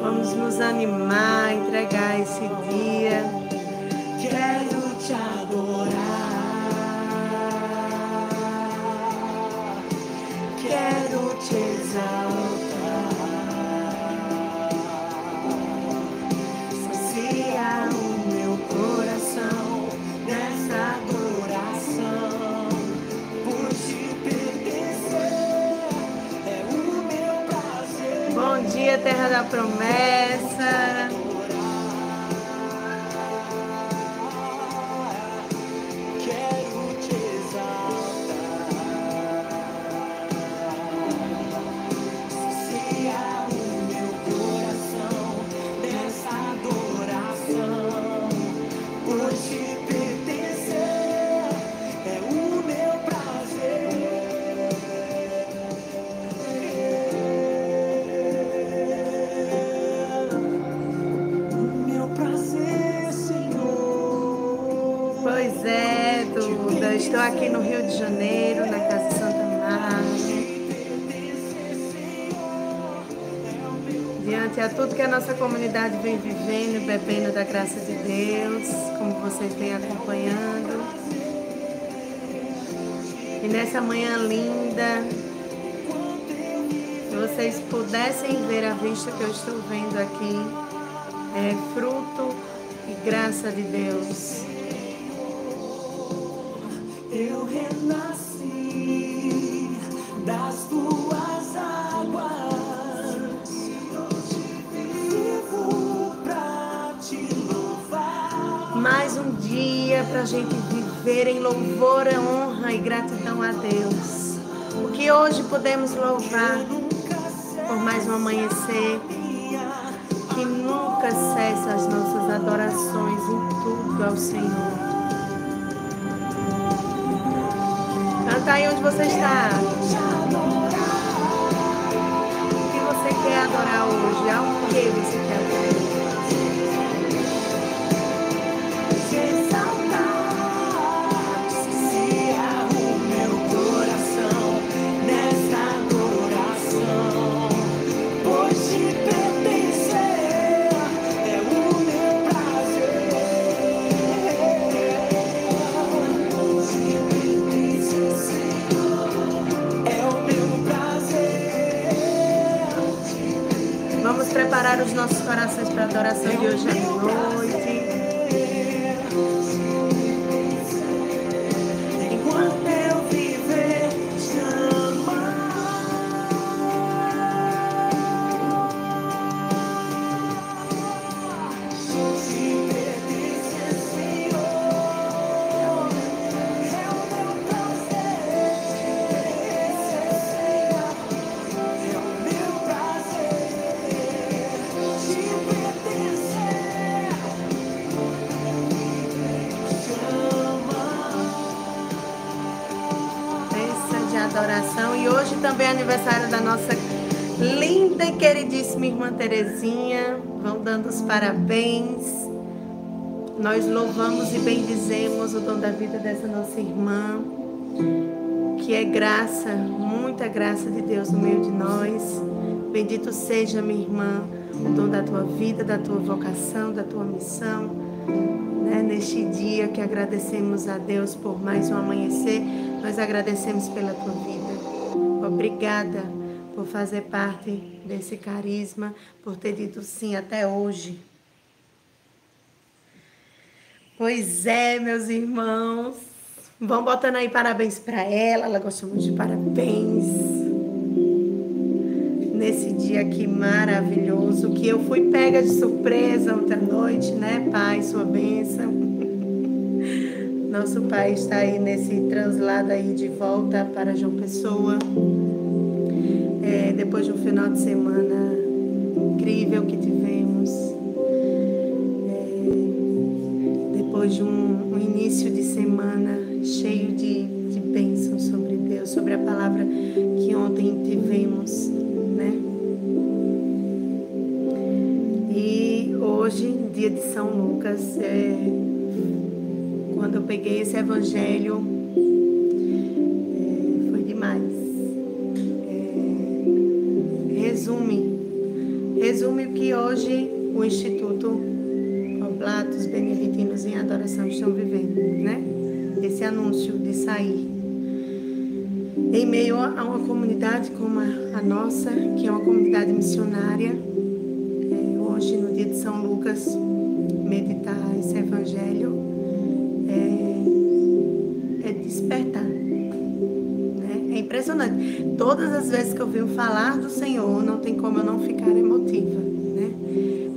Vamos nos animar, entregar esse dia. Quero te adorar. Quero te exaltar. Terra da promessa. Estou aqui no Rio de Janeiro, na Casa Santa Marta. Diante a tudo que a nossa comunidade vem vivendo, bebendo da graça de Deus, como vocês vêm acompanhando. E nessa manhã linda, se vocês pudessem ver a vista que eu estou vendo aqui, é fruto e graça de Deus. Eu renasci das tuas águas. Vivo pra te louvar. Mais um dia para a gente viver em louvor, honra e gratidão a Deus. O que hoje podemos louvar por mais um amanhecer, que nunca cessa as nossas adorações em tudo ao Senhor. Canta aí onde você está. O que você quer adorar hoje? Ao que você quer adorar? Preparar os nossos corações para a adoração de hoje à noite. Terezinha. Vão dando os parabéns. Nós louvamos e bendizemos o dom da vida dessa nossa irmã, que é graça, muita graça de Deus no meio de nós. Bendito seja, minha irmã, o dom da tua vida, da tua vocação, da tua missão né, neste dia que agradecemos a Deus por mais um amanhecer, nós agradecemos pela tua vida. Obrigada por fazer parte desse carisma, por ter dito sim até hoje. Pois é, meus irmãos. Vão botando aí parabéns para ela, ela gosta muito de parabéns. Nesse dia aqui maravilhoso, que eu fui pega de surpresa ontem à noite, né, Pai, sua bênção. Nosso Pai está aí nesse translado aí de volta para João Pessoa. É, depois de um final de semana incrível que tivemos. É, depois de um, um início de semana cheio de, de bênçãos sobre Deus, sobre a palavra que ontem tivemos, né? E hoje, dia de São Lucas, é, quando eu peguei esse evangelho, Beneditinos em Adoração estão vivendo, né? Esse anúncio de sair. Em meio a uma comunidade como a, nossa, que é uma comunidade missionária, é, hoje no dia de São Lucas, meditar esse evangelho é, é despertar. Né? É impressionante. Todas as vezes que eu venho falar do Senhor, não tem como eu não ficar emotiva, né?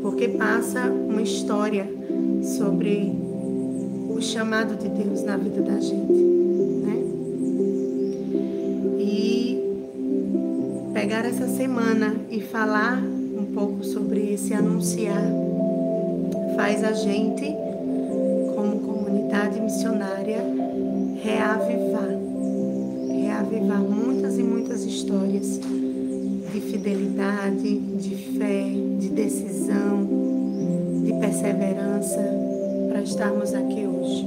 Porque passa uma história sobre o chamado de Deus na vida da gente, né? E pegar essa semana e falar um pouco sobre esse anunciar faz a gente, como comunidade missionária, reavivar, reavivar muitas e muitas histórias de fidelidade, de fé, de decisão, de perseverança para estarmos aqui hoje.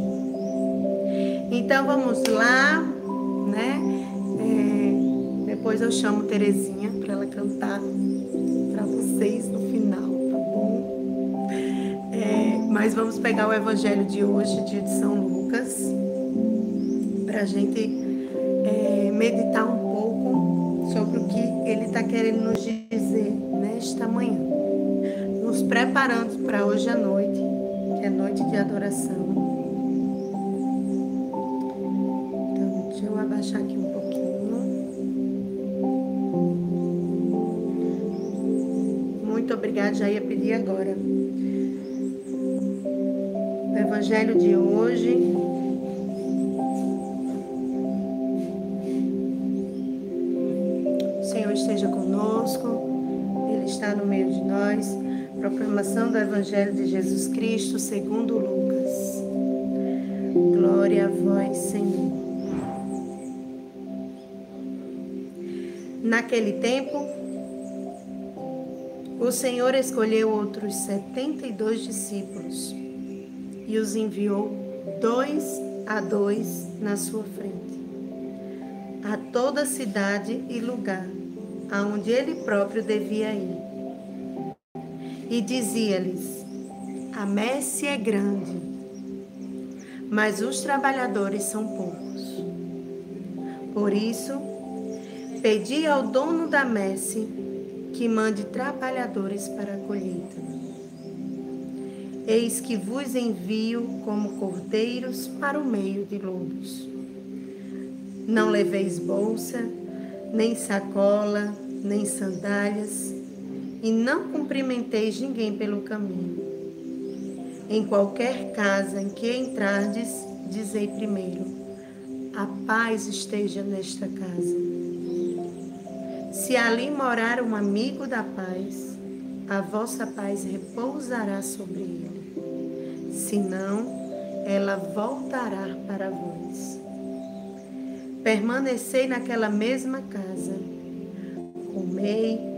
Então vamos lá, né? É, depois eu chamo Terezinha para ela cantar para vocês no final, tá bom? É, mas vamos pegar o Evangelho de hoje, dia de São Lucas, para a gente é, meditar um pouco sobre o que ele está querendo nos dizer nesta manhã, preparando para hoje à noite, que é noite de adoração. Então, deixa eu abaixar aqui um pouquinho. Muito obrigada, já ia pedir agora. O Evangelho de hoje. Esteja conosco, Ele está no meio de nós. Proclamação do Evangelho de Jesus Cristo segundo Lucas. Glória a vós, Senhor. Naquele tempo, o Senhor escolheu outros setenta e dois discípulos e os enviou dois a dois na sua frente, a toda cidade e lugar aonde ele próprio devia ir. E dizia-lhes: A messe é grande, mas os trabalhadores são poucos. Por isso, pedi ao dono da messe que mande trabalhadores para a colheita. Eis que vos envio como cordeiros para o meio de lobos. Não leveis bolsa, nem sacola, nem sandálias, e não cumprimenteis ninguém pelo caminho. Em qualquer casa em que entrardes, dizei primeiro: A paz esteja nesta casa. Se ali morar um amigo da paz, a vossa paz repousará sobre ele. Senão, ela voltará para vós. Permanecei naquela mesma casa, comei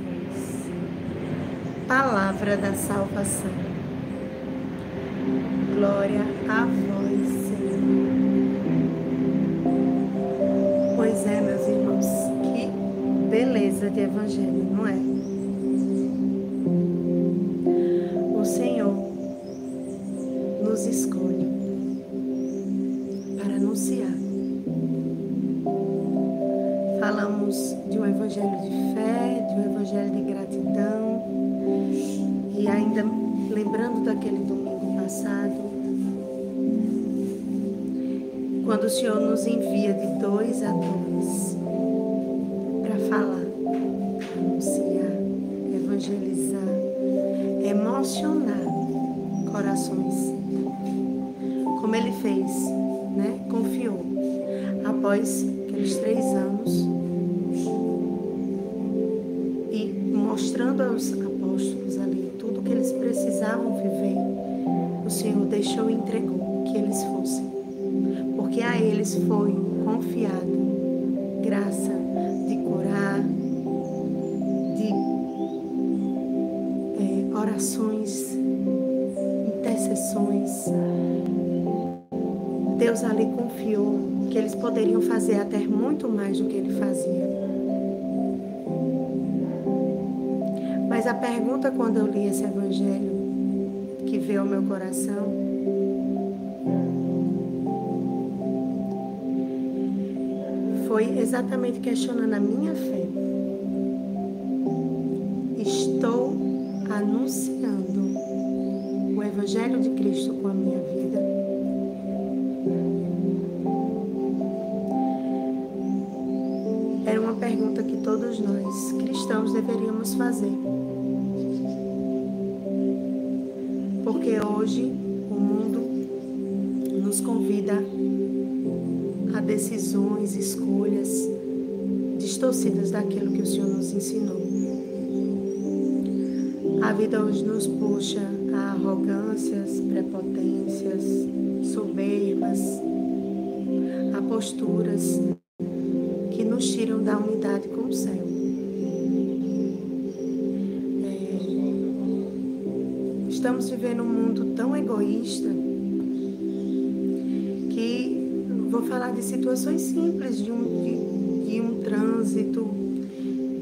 Palavra da salvação. Glória a vós, Senhor. Pois é, meus irmãos, que beleza de evangelho, não é? Daquele domingo passado, quando o Senhor nos envia de dois a dois para falar, anunciar, evangelizar, emocionar corações, como ele fez, né? Confiou. Após aqueles três anos e mostrando aos apóstolos ali, tudo que eles precisavam viver, o Senhor deixou e entregou que eles fossem. Porque a eles foi confiado graça de curar, de é, orações, intercessões. Deus ali confiou que eles poderiam fazer até muito mais do que ele fazia. Mas a pergunta quando eu li esse evangelho que veio ao meu coração foi exatamente questionando a minha fé. Estou anunciando o evangelho de Cristo com a minha vida. Era uma pergunta que todos nós cristãos deveríamos fazer. Daquilo que o Senhor nos ensinou. A vida hoje nos puxa a arrogâncias, prepotências, soberbas, a posturas que nos tiram da unidade com o céu. É, estamos vivendo um mundo tão egoísta que vou falar de situações simples, de um, de, de um trânsito,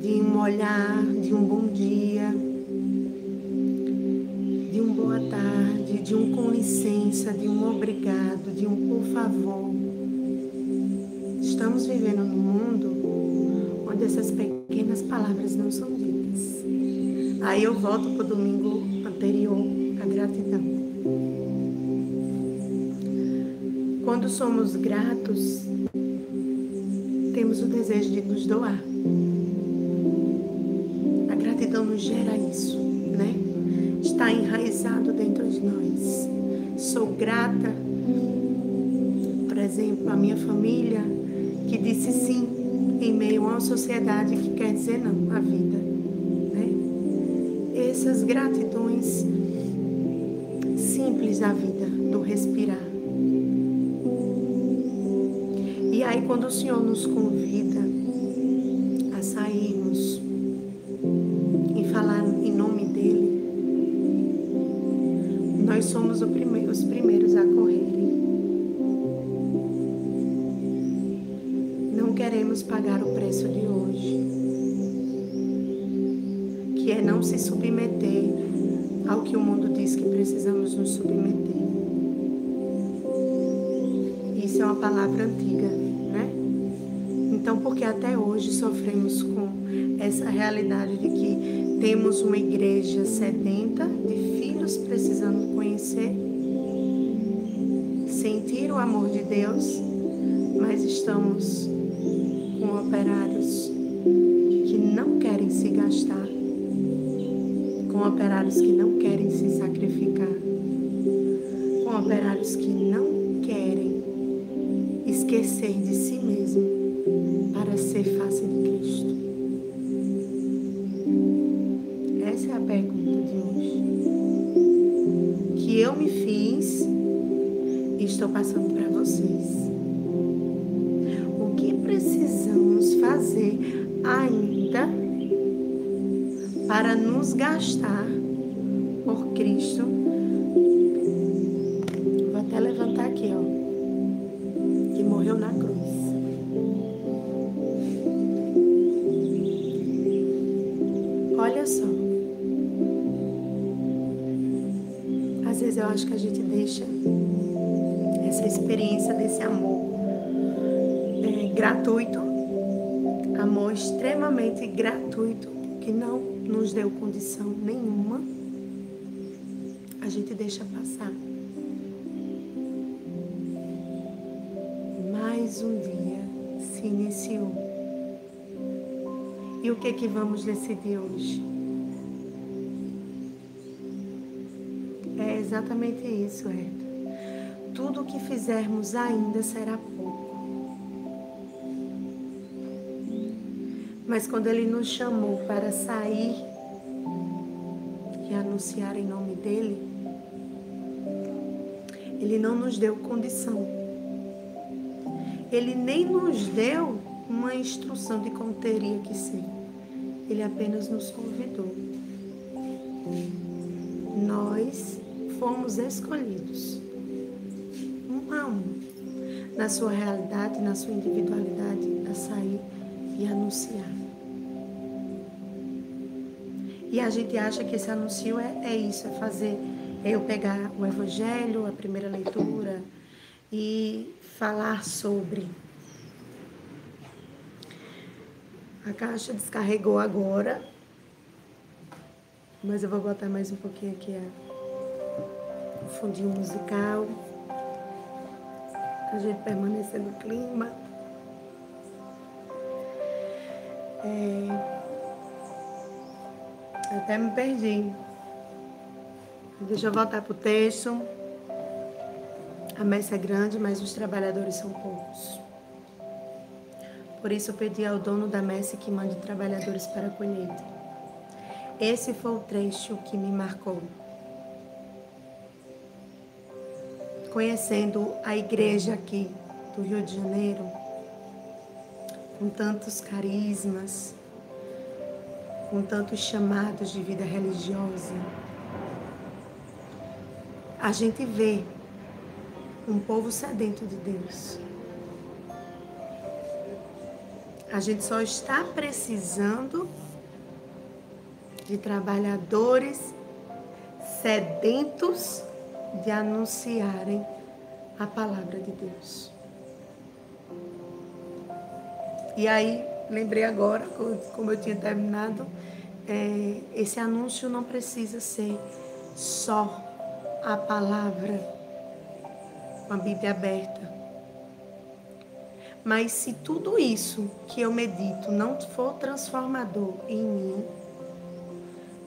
de um olhar, de um bom dia, de um boa tarde, de um com licença, de um obrigado, de um por favor. Estamos vivendo num mundo onde essas pequenas palavras não são ditas. Aí eu volto para o domingo anterior, a gratidão. Quando somos gratos, temos o desejo de nos doar. Gera isso, né? Está enraizado dentro de nós. Sou grata, por exemplo, à minha família que disse sim em meio a uma sociedade que quer dizer não à vida. Né? Essas gratidões simples da vida, do respirar. E aí, quando o Senhor nos convida os primeiros a correrem. Não queremos pagar o preço de hoje, que é não se submeter ao que o mundo diz que precisamos nos submeter. Isso é uma palavra antiga, né? Então, porque até hoje sofremos com essa realidade de que temos uma igreja sedenta de filhos precisando conhecer, o amor de Deus, mas estamos com operários que não querem se gastar, com operários que não querem se sacrificar, com operários que não querem esquecer de si mesmo para ser face de Cristo. Essa é a pergunta de hoje. Estou passando para vocês. O que precisamos fazer ainda para nos gastar por Cristo? Amor extremamente gratuito, que não nos deu condição nenhuma, a gente deixa passar. Mais um dia se iniciou. E o que que vamos decidir hoje? É exatamente isso, Herta. Tudo o que fizermos ainda será pouco. Mas quando Ele nos chamou para sair é anunciar em nome dele, ele não nos deu condição. Ele nem nos deu uma instrução de como teria que ser. Ele apenas nos convidou. Nós fomos escolhidos, um a um, na sua realidade, na sua individualidade, a sair e anunciar. E a gente acha que esse anúncio é, é isso, é fazer, é eu pegar o evangelho, a primeira leitura e falar sobre. A caixa descarregou agora, mas eu vou botar mais um pouquinho aqui o fundinho musical, pra gente permanecer no clima. É, até me perdi. Deixa eu voltar para o texto. A messe é grande, mas os trabalhadores são poucos. Por isso eu pedi ao dono da messe que mande trabalhadores para a colheita. Esse foi o trecho que me marcou. Conhecendo a igreja aqui do Rio de Janeiro, com tantos carismas, com tantos chamados de vida religiosa, a gente vê um povo sedento de Deus. A gente só está precisando de trabalhadores sedentos de anunciarem a palavra de Deus. E aí, lembrei agora, como eu tinha terminado, é, esse anúncio não precisa ser só a palavra com a Bíblia aberta. Mas se tudo isso que eu medito não for transformador em mim,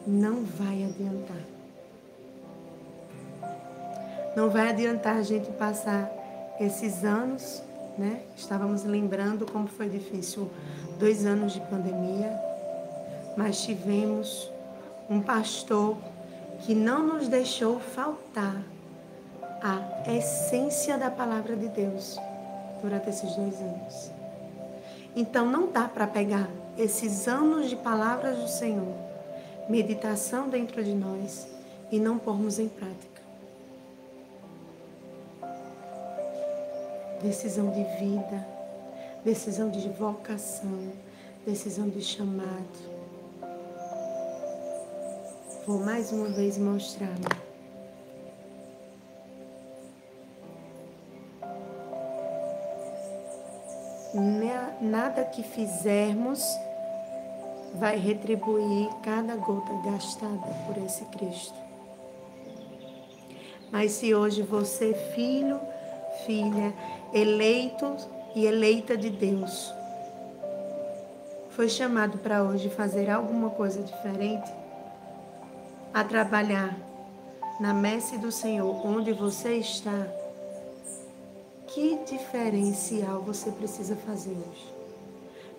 não vai adiantar. Não vai adiantar a gente passar esses anos, né? Estávamos lembrando como foi difícil dois anos de pandemia, mas tivemos um pastor que não nos deixou faltar a essência da palavra de Deus durante esses dois anos. Então não dá para pegar esses anos de palavras do Senhor, meditação dentro de nós e não pormos em prática. Decisão de vida, decisão de vocação, decisão de chamado. Vou mais uma vez mostrar. Nada que fizermos vai retribuir cada gota gastada por esse Cristo. Mas se hoje você, filho, filha, eleito e eleita de Deus, foi chamado para hoje fazer alguma coisa diferente, a trabalhar na messe do Senhor, onde você está, que diferencial você precisa fazer hoje?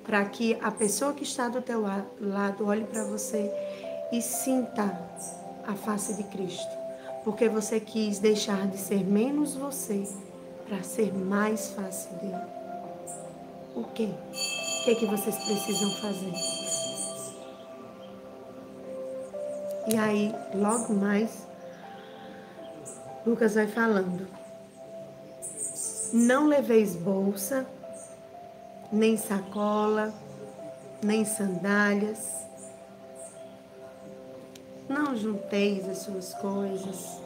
Para que a pessoa que está do teu lado olhe para você e sinta a face de Cristo. Porque você quis deixar de ser menos você para ser mais face dele. O quê? O que, que vocês precisam fazer? E aí, logo mais, Lucas vai falando. Não leveis bolsa, nem sacola, nem sandálias. Não junteis as suas coisas.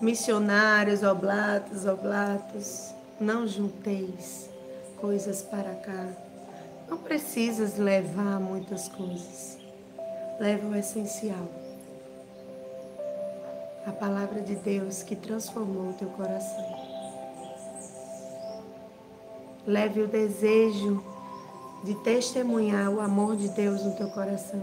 Missionários, oblatos, oblatos, não junteis coisas para cá. Não precisas levar muitas coisas leva o essencial. A palavra de Deus que transformou o teu coração. Leve o desejo de testemunhar o amor de Deus no teu coração.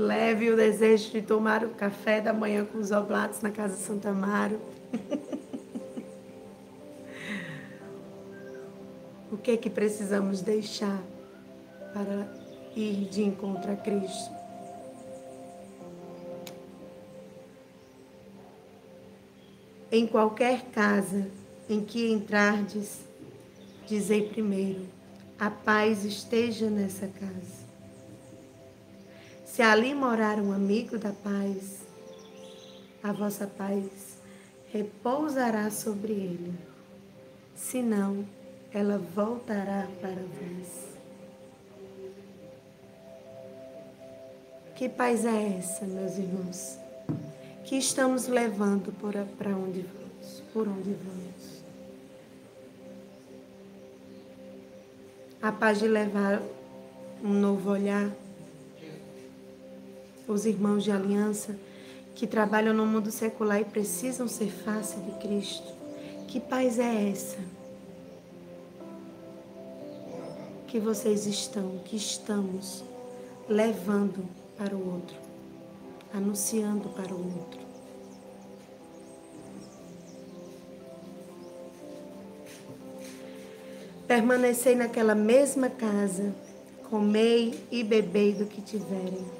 Leve o desejo de tomar o café da manhã com os oblatos na casa Santa Amaro. O que é que precisamos deixar para ir de encontro a Cristo. Em qualquer casa em que entrardes, dizei primeiro: a paz esteja nessa casa. Se ali morar um amigo da paz, a vossa paz repousará sobre ele. Senão, ela voltará para vós. Que paz é essa, meus irmãos? Que estamos levando para onde vamos? Por onde vamos? A paz de levar um novo olhar. Os irmãos de aliança que trabalham no mundo secular e precisam ser face de Cristo. Que paz é essa? Que vocês estão, que estamos levando para o outro, anunciando para o outro. Permanecei naquela mesma casa, comei e bebei do que tiverem,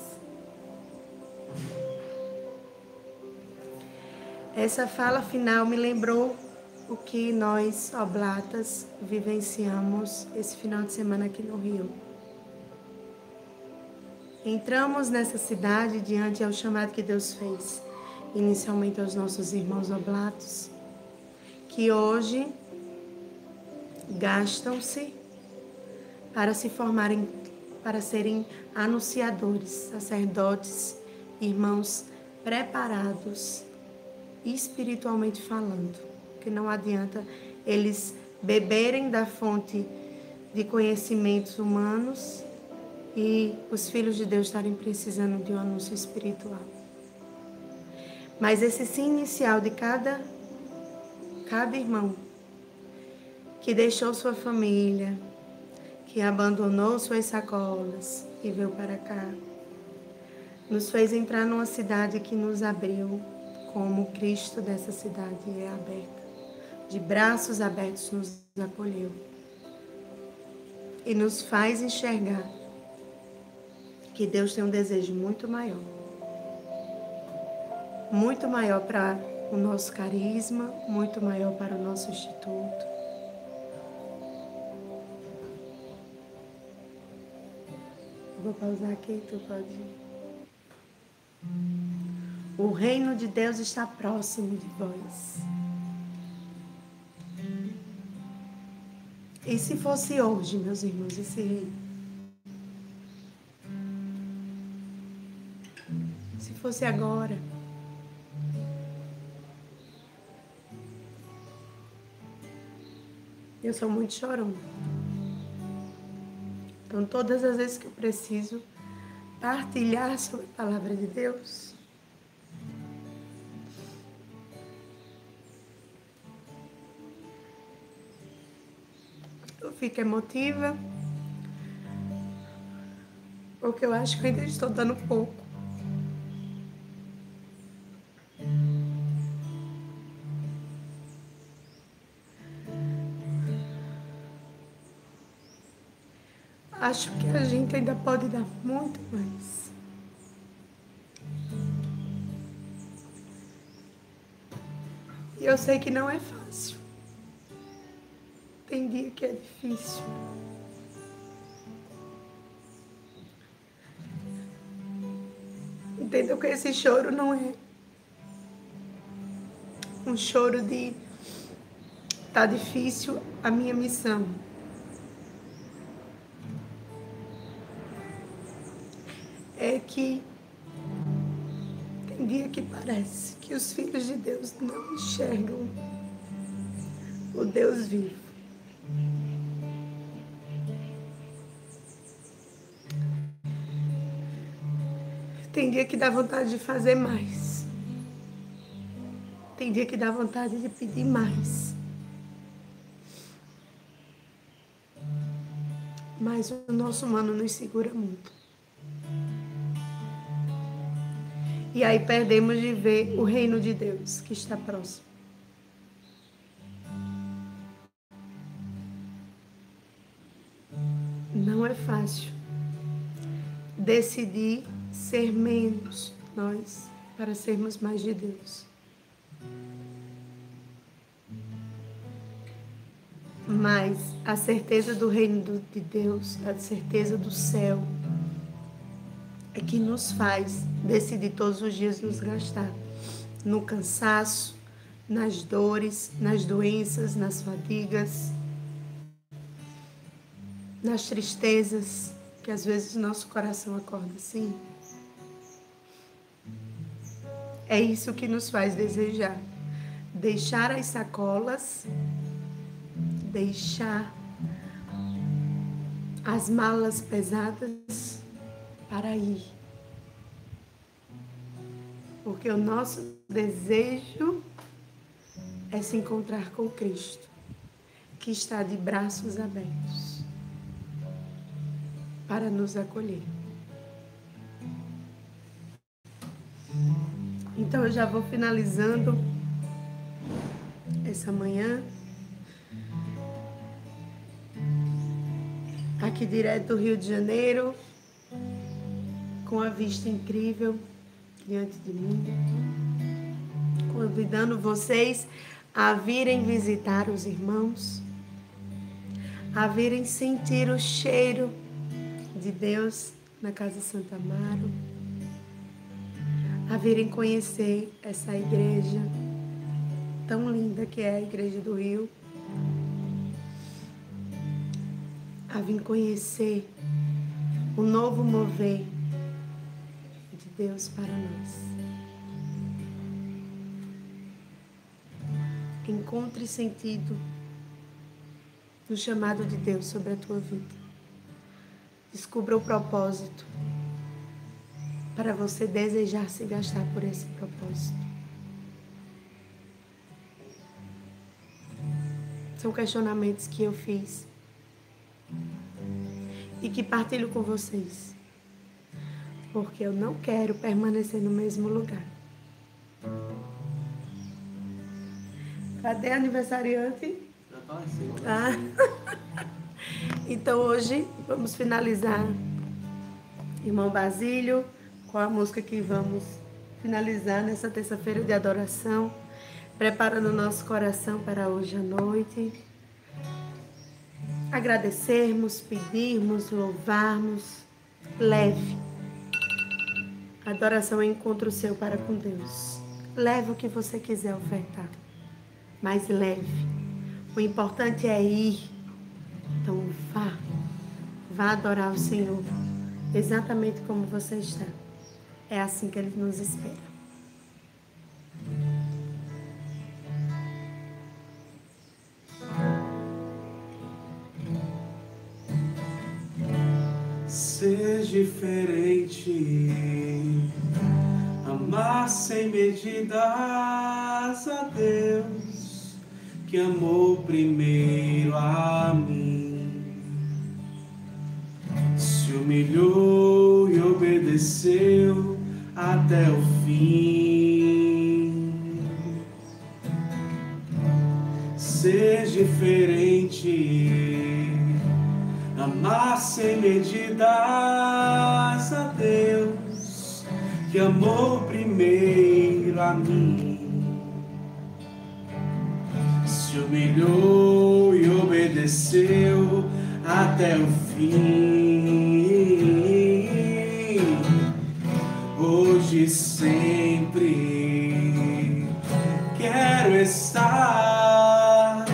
Essa fala final me lembrou o que nós, oblatas, vivenciamos esse final de semana aqui no Rio. Entramos nessa cidade diante ao chamado que Deus fez, inicialmente aos nossos irmãos oblatos, que hoje gastam-se para se formarem, para serem anunciadores, sacerdotes, irmãos preparados espiritualmente falando, que não adianta eles beberem da fonte de conhecimentos humanos e os filhos de Deus estarem precisando de um anúncio espiritual. Mas esse sim inicial de cada cada irmão que deixou sua família, que abandonou suas sacolas e veio para cá, nos fez entrar numa cidade que nos abriu, como o Cristo dessa cidade é aberta. De braços abertos nos acolheu. E nos faz enxergar que Deus tem um desejo muito maior. Muito maior para o nosso carisma, muito maior para o nosso instituto. Vou pausar aqui, tu pode. O reino de Deus está próximo de vós. E se fosse hoje, meus irmãos, esse reino? Se fosse agora? Eu sou muito chorona. Então, todas as vezes que eu preciso partilhar sobre a palavra de Deus, fico emotiva, porque eu acho que ainda estou dando pouco. Acho que a gente ainda pode dar muito mais. E eu sei que não é fácil. Dia que é difícil. Entendeu que esse choro não é um choro de tá difícil a minha missão. É que tem dia que parece que os filhos de Deus não enxergam o Deus vivo. Dia que dá vontade de fazer mais. Tem dia que dá vontade de pedir mais. Mas o nosso humano nos segura muito. E aí perdemos de ver o reino de Deus que está próximo. Não é fácil decidir ser menos nós para sermos mais de Deus. Mas a certeza do reino de Deus, a certeza do céu, é que nos faz decidir todos os dias nos gastar no cansaço, nas dores, nas doenças, nas fadigas, nas tristezas, que às vezes nosso coração acorda assim. É isso que nos faz desejar. Deixar as sacolas, deixar as malas pesadas para ir. Porque o nosso desejo é se encontrar com Cristo, que está de braços abertos para nos acolher. Então eu já vou finalizando essa manhã. Aqui direto do Rio de Janeiro, com a vista incrível diante de mim, convidando vocês a virem visitar os irmãos, a virem sentir o cheiro de Deus na Casa Santa Amaro a virem conhecer essa igreja tão linda que é a Igreja do Rio, a vir conhecer o novo mover de Deus para nós. Encontre sentido no chamado de Deus sobre a tua vida. Descubra o propósito para você desejar se gastar por esse propósito. São questionamentos que eu fiz e que partilho com vocês, porque eu não quero permanecer no mesmo lugar. Cadê aniversariante? Ah. Então hoje vamos finalizar. Irmão Basílio com a música que vamos finalizar nessa terça-feira de adoração, preparando o nosso coração para hoje à noite. Agradecermos, pedirmos, louvarmos, leve. Adoração é encontro seu para com Deus. Leve o que você quiser ofertar, mas leve. O importante é ir. Então vá, vá adorar o Senhor, exatamente como você está. É assim que Ele nos espera. Ser diferente, amar sem medidas a Deus que amou primeiro a mim, se humilhou e obedeceu até o fim. Ser diferente, amar sem medidas a Deus que amou primeiro a mim. Se humilhou e obedeceu até o fim. E sempre quero estar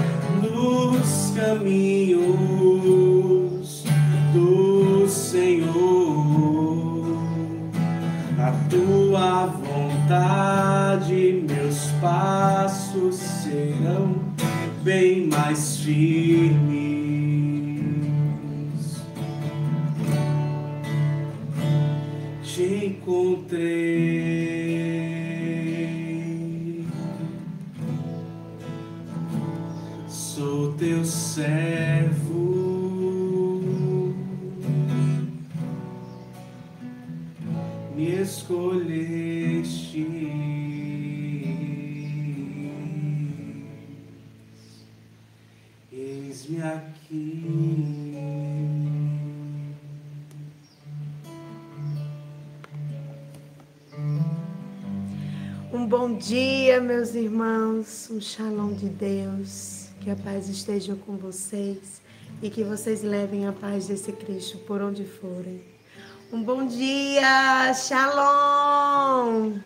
nos caminhos do Senhor. A tua vontade, meus passos serão bem mais firmes. encontrei. Meus irmãos. Um shalom de Deus. Que a paz esteja com vocês e que vocês levem a paz desse Cristo por onde forem. Um bom dia, shalom.